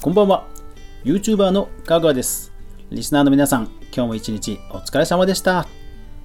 こんばんは。YouTuber のかぐわです。リスナーの皆さん、今日も一日お疲れ様でした。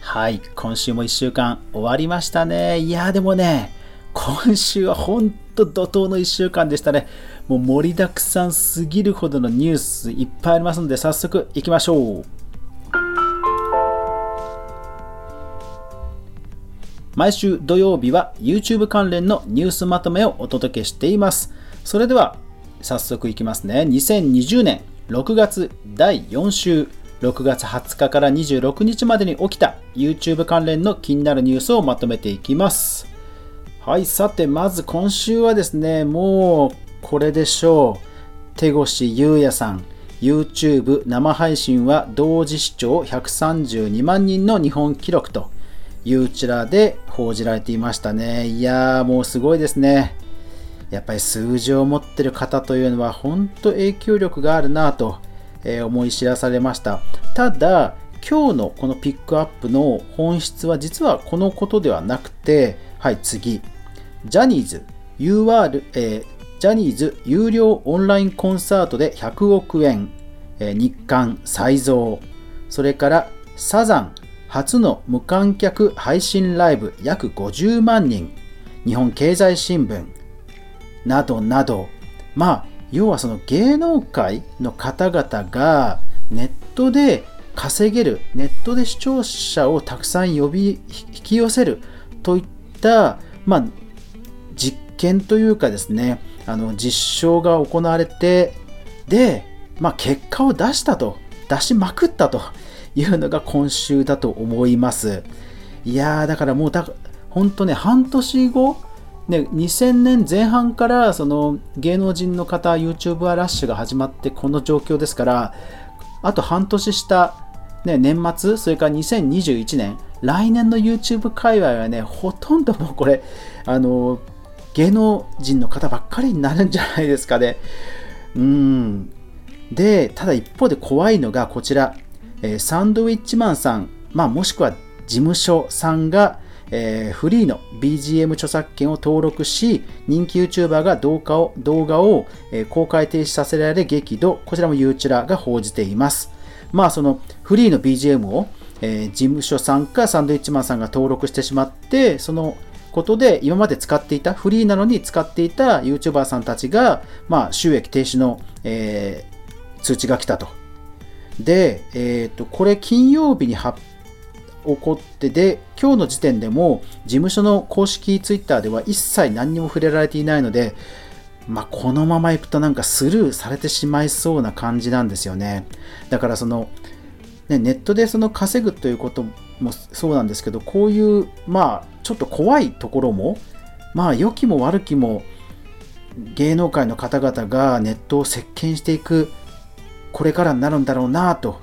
はい、今週も1週間終わりましたね。いやでもね、今週は本当怒涛の1週間でしたね。もう盛りだくさんすぎるほどのニュースいっぱいありますので、早速行きましょう。毎週土曜日は YouTube 関連のニュースまとめをお届けしています。それでは早速いきますね。2020年6月第4週、6月20日から26日までに起きた YouTube 関連の気になるニュースをまとめていきます。はい、さて、まず今週はですね、もうこれでしょう。手越優也さん、YouTube 生配信は同時視聴132万人の日本記録というちらで報じられていましたね。いやー、もうすごいですね。やっぱり数字を持ってる方というのは本当影響力があるなと思い知らされました。ただ、今日のこのピックアップの本質は実はこのことではなくて、はい、次。ジャニーズ UR、えー、ジャニーズ有料オンラインコンサートで100億円、えー、日韓再造。それからサザン初の無観客配信ライブ約50万人。日本経済新聞などなど、まあ、要はその芸能界の方々がネットで稼げる、ネットで視聴者をたくさん呼び、引き寄せるといった、まあ、実験というかですね、あの実証が行われて、で、まあ、結果を出したと、出しまくったというのが今週だと思います。いやー、だからもうだ、本当ね、半年後、ね、2000年前半からその芸能人の方、YouTuber ラッシュが始まってこの状況ですから、あと半年した、ね、年末、それから2021年、来年の YouTube 界隈はね、ほとんどもうこれ、あの、芸能人の方ばっかりになるんじゃないですかね。うん。で、ただ一方で怖いのがこちら、えー、サンドウィッチマンさん、まあ、もしくは事務所さんが、えー、フリーの BGM 著作権を登録し、人気 YouTuber が動画を動画を、えー、公開停止させられ激怒、こちらも y o u t u b e が報じています。まあ、そのフリーの BGM を、えー、事務所さんかサンドイッチマンさんが登録してしまって、そのことで今まで使っていた、フリーなのに使っていた YouTuber さんたちが、まあ、収益停止の、えー、通知が来たと。で、えー、とこれ金曜日に発起こってで、今日の時点でも事務所の公式ツイッターでは一切何にも触れられていないので、まあ、このままいくとなんかスルーされてしまいそうな感じなんですよね。だからその、ね、ネットでその稼ぐということもそうなんですけど、こういう、まあ、ちょっと怖いところも、まあ、良きも悪きも、芸能界の方々がネットを席巻していく、これからになるんだろうなと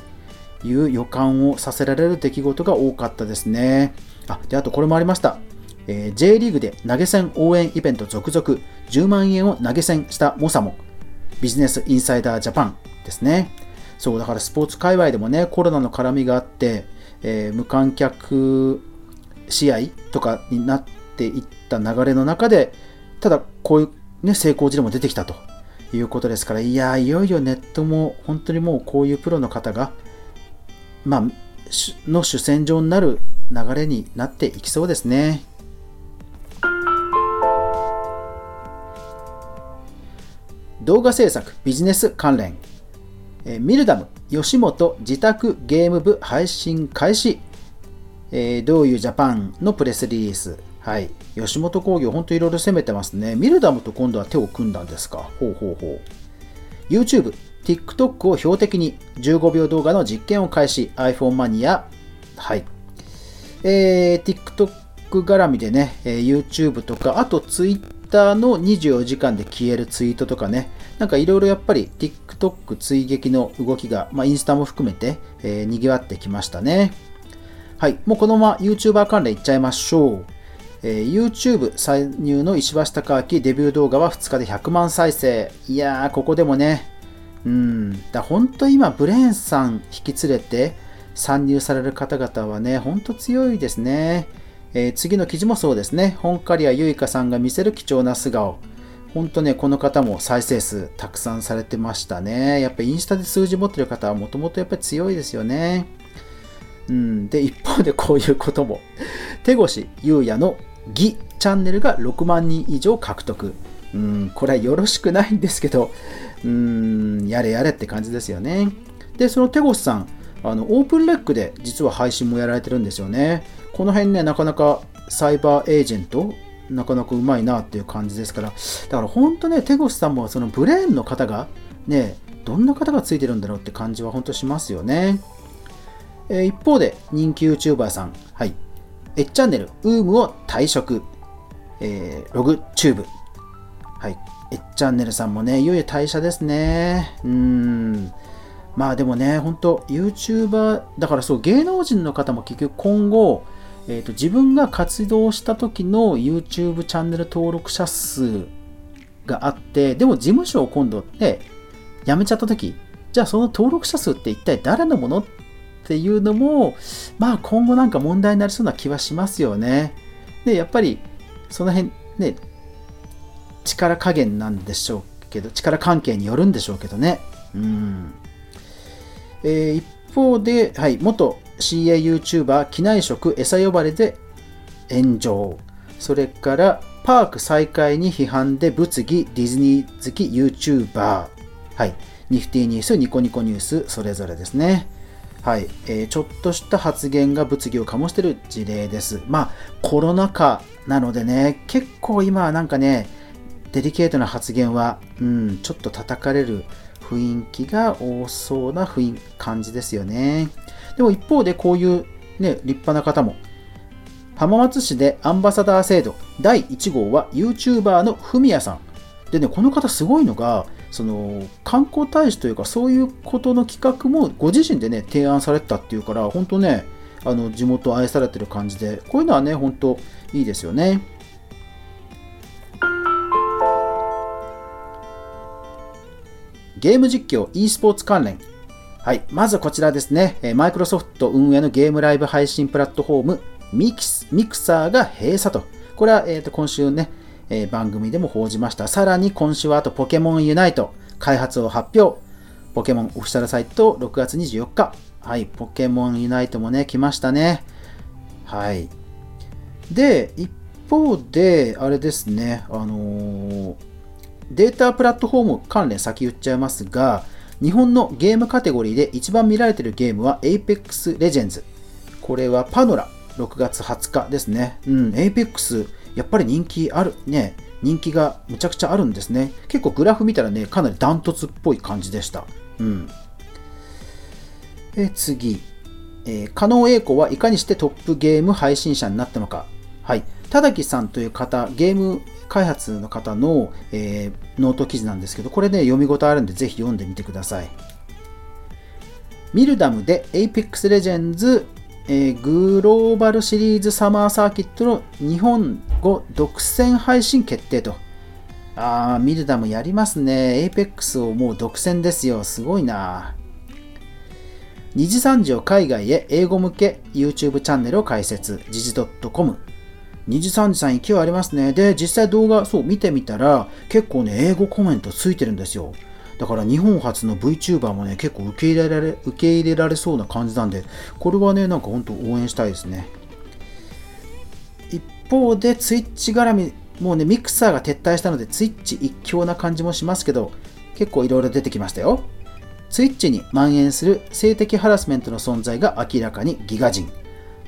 いう予感をさせられる出来事が多かったですね。あ、で、あとこれもありました。えー、J リーグで投げ銭応援イベント続々、10万円を投げ銭したモサモ、ビジネスインサイダージャパンですね。そう、だからスポーツ界隈でもね、コロナの絡みがあって、えー、無観客試合とかになっていった流れの中で、ただこういうね、成功事例も出てきたということですから、いやいよいよネットも本当にもうこういうプロの方がまあ、の主戦場になる流れになっていきそうですね。動画制作ビジネス関連、えミルダム吉本自宅ゲーム部配信開始、えー、どういうジャパンのプレスリリースはい。吉本興業、ほんといろいろ攻めてますね。ミルダムと今度は手を組んだんですか？ほうほうほう。YouTube、TikTok を標的に15秒動画の実験を開始 iPhone マニア。はい、えー、TikTok 絡みでね、えー、YouTube とかあと Twitter の24時間で消えるツイートとかね。なんかいろいろやっぱり TikTok 追撃の動きが、まあ、インスタも含めて、えー、賑わってきましたね。はい。もうこのまま YouTuber 関連いっちゃいましょう。えー、YouTube 参入の石橋貴明デビュー動画は2日で100万再生。いやー、ここでもね、うん、だ本当今、ブレーンさん引き連れて参入される方々はね、本当強いですね。えー、次の記事もそうですね。本刈谷結香さんが見せる貴重な素顔。本当ね、この方も再生数たくさんされてましたね。やっぱインスタで数字持ってる方はもともとやっぱり強いですよね。うん、で、一方でこういうことも。手越優也の義チャンネルが6万人以上獲得。うん、これはよろしくないんですけど、うーん、やれやれって感じですよね。で、その手越さん、あのオープンレックで実は配信もやられてるんですよね。この辺ね、なかなかサイバーエージェント、なかなかうまいなっていう感じですから、だから本当ね、手越さんもそのブレーンの方が、ね、どんな方がついてるんだろうって感じは本当しますよね。えー、一方で、人気 YouTuber さん、はい、エッチャンネル、ウームを退職、えー、ログチューブ、はい、エッチャンネルさんもね、いよいよ退社ですね。うん。まあでもね、本当 YouTuber、だからそう芸能人の方も結局今後、えーと、自分が活動した時の YouTube チャンネル登録者数があって、でも事務所を今度ね、辞めちゃった時、じゃあその登録者数って一体誰のものっていうのも、まあ今後なんか問題になりそうな気はしますよね。で、やっぱりその辺ね、力加減なんでしょうけど、力関係によるんでしょうけどね。うん。えー、一方で、はい、元 CAYouTuber 機内食餌呼ばれで炎上。それからパーク再開に批判で物議ディズニー好き YouTuber。はい。ニフティニュース、ニコニコニュース、それぞれですね。はい、えー、ちょっとした発言が物議を醸している事例です。まあ、コロナ禍なのでね、結構今はなんかね、デリケートな発言は、うん、ちょっと叩かれる雰囲気が多そうな雰囲感じですよね。でも一方でこういうね、立派な方も、浜松市でアンバサダー制度第1号は YouTuber のふみやさん。でね、この方すごいのが、その観光大使というかそういうことの企画もご自身でね、提案されてたっていうから、本当ね、あの地元愛されてる感じで、こういうのはね、本当いいですよね。ゲーム実況 e スポーツ関連はい。まずこちらですね。マイクロソフト運営のゲームライブ配信プラットフォームミキスミクサーが閉鎖と。これは、えー、と今週ね、えー、番組でも報じました。さらに今週はあとポケモンユナイト開発を発表。ポケモンオフィシャルサイト6月24日。はい。ポケモンユナイトもね、来ましたね。はい。で、一方で、あれですね、あのー、データプラットフォーム関連先言っちゃいますが、日本のゲームカテゴリーで一番見られているゲームは Apex Legends。これはパノラ、6月20日ですね。うん、Apex、やっぱり人気ある、ね、人気がむちゃくちゃあるんですね。結構グラフ見たらね、かなりダントツっぽい感じでした。うん。え次。えー、加納栄子はいかにしてトップゲーム配信者になったのか。はい。田崎さんという方、ゲーム開発の方の、えー、ノート記事なんですけど、これね、読み応えあるんで、ぜひ読んでみてください。ミルダムで Apex Legends、えー、グローバルシリーズサマーサーキットの日本語独占配信決定と。あー、ミルダムやりますね。Apex をもう独占ですよ。すごいな。2時3時を海外へ英語向け YouTube チャンネルを開設。時事 .com 2時3時さん勢いありますね。で、実際動画、そう、見てみたら、結構ね、英語コメントついてるんですよ。だから日本初の VTuber もね、結構受け入れられ、受け入れられそうな感じなんで、これはね、なんか本当応援したいですね。一方で、ツイッチ絡み、もうね、ミクサーが撤退したので、ツイッチ一強な感じもしますけど、結構いろいろ出てきましたよ。ツイッチに蔓延する性的ハラスメントの存在が明らかにギガ人。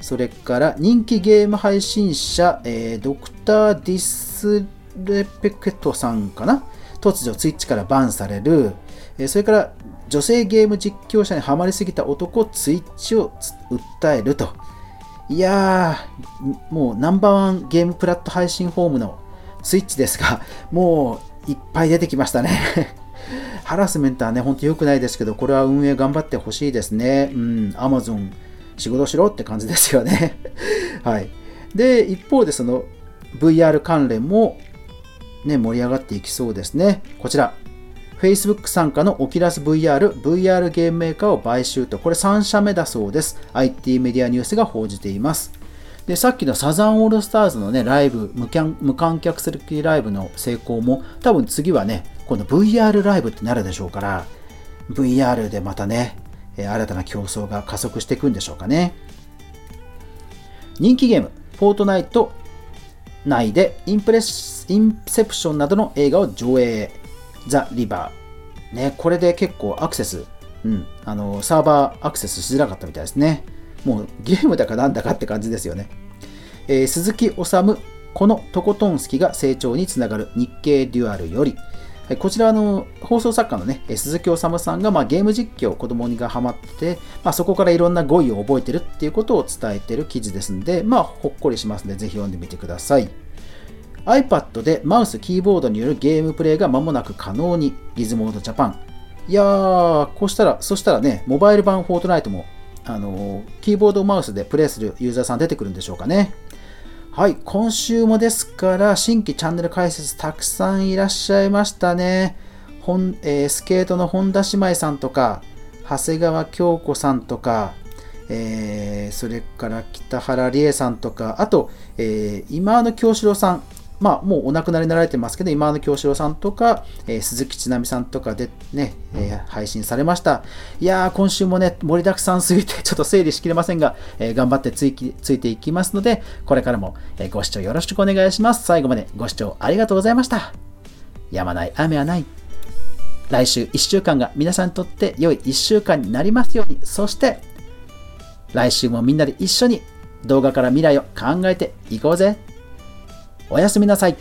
それから人気ゲーム配信者、えー、ドクター・ディスレペクトさんかな？突如ツイッチからバンされる、えー、それから女性ゲーム実況者にはまりすぎた男ツイッチを訴えると。いやー、もうナンバーワンゲームプラット配信フォームのスイッチですが、もういっぱい出てきましたね ハラスメントはね、ほんと良くないですけど、これは運営頑張ってほしいですね。うん、アマゾン仕事しろって感じですよね はい。で、一方でその VR 関連もね、盛り上がっていきそうですね。こちら。Facebook 参加のオキラス VR、VR ゲームメーカーを買収と、これ3社目だそうです。IT メディアニュースが報じています。で、さっきのサザンオールスターズのね、ライブ、無無観客席ライブの成功も、多分次はね、今度 VR ライブってなるでしょうから、VR でまたね、新たな競争が加速していくんでしょうかね。人気ゲーム、フォートナイト内でインプレスインセプションなどの映画を上映。ザ・リバー。ね、これで結構アクセス、うん、あの、サーバーアクセスしづらかったみたいですね。もうゲームだかなんだかって感じですよね。えー、鈴木治、このとことん好きが成長につながる日経デュアルより、こちらの放送作家のね、鈴木治さんが、まあ、ゲーム実況、子供にがハマって、まあ、そこからいろんな語彙を覚えてるっていうことを伝えてる記事ですんで、まあ、ほっこりしますので、ぜひ読んでみてください。iPad でマウス、キーボードによるゲームプレイが間もなく可能に、ギズモードジャパン。いやー、こうしたら、そしたらね、モバイル版フォートナイトも、あのー、キーボードマウスでプレイするユーザーさん出てくるんでしょうかね。はい、今週もですから新規チャンネル解説たくさんいらっしゃいましたね。ほんえー、スケートの本田姉妹さんとか、長谷川京子さんとか、えー、それから北原理恵さんとか、あと、えー、今の京志郎さん、まあ、もうお亡くなりになられてますけど、今の京志郎さんとか、えー、鈴木ちなみさんとかでね、えー、配信されました。いやー、今週もね、盛りだくさんすぎて、ちょっと整理しきれませんが、えー、頑張ってついついていきますので、これからも、えご視聴よろしくお願いします。最後までご視聴ありがとうございました。やまない雨はない。来週1週間が皆さんにとって良い1週間になりますように、そして、来週もみんなで一緒に動画から未来を考えていこうぜ。おやすみなさい。